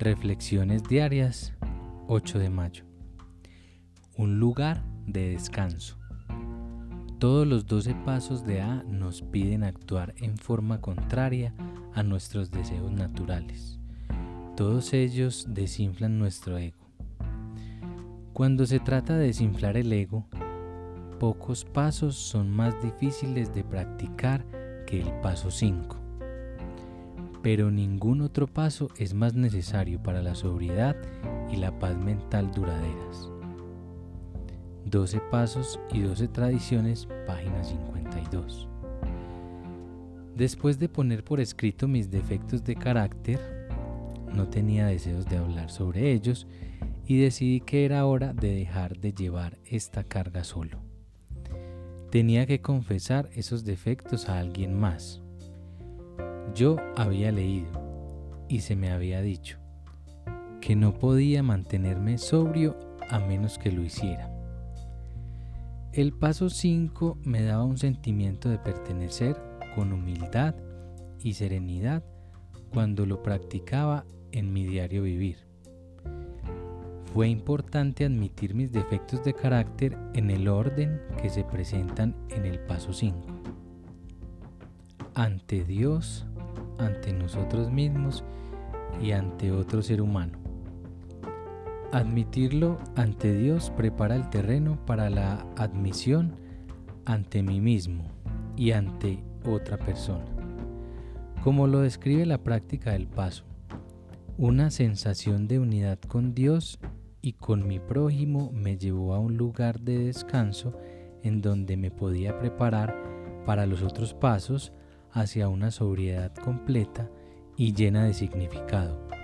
Reflexiones diarias 8 de mayo. Un lugar de descanso. Todos los 12 pasos de A nos piden actuar en forma contraria a nuestros deseos naturales. Todos ellos desinflan nuestro ego. Cuando se trata de desinflar el ego, pocos pasos son más difíciles de practicar que el paso 5 pero ningún otro paso es más necesario para la sobriedad y la paz mental duraderas. 12 Pasos y 12 Tradiciones, página 52. Después de poner por escrito mis defectos de carácter, no tenía deseos de hablar sobre ellos y decidí que era hora de dejar de llevar esta carga solo. Tenía que confesar esos defectos a alguien más yo había leído y se me había dicho que no podía mantenerme sobrio a menos que lo hiciera. El paso 5 me daba un sentimiento de pertenecer con humildad y serenidad cuando lo practicaba en mi diario vivir. Fue importante admitir mis defectos de carácter en el orden que se presentan en el paso 5. Ante Dios, ante nosotros mismos y ante otro ser humano. Admitirlo ante Dios prepara el terreno para la admisión ante mí mismo y ante otra persona. Como lo describe la práctica del paso, una sensación de unidad con Dios y con mi prójimo me llevó a un lugar de descanso en donde me podía preparar para los otros pasos hacia una sobriedad completa y llena de significado.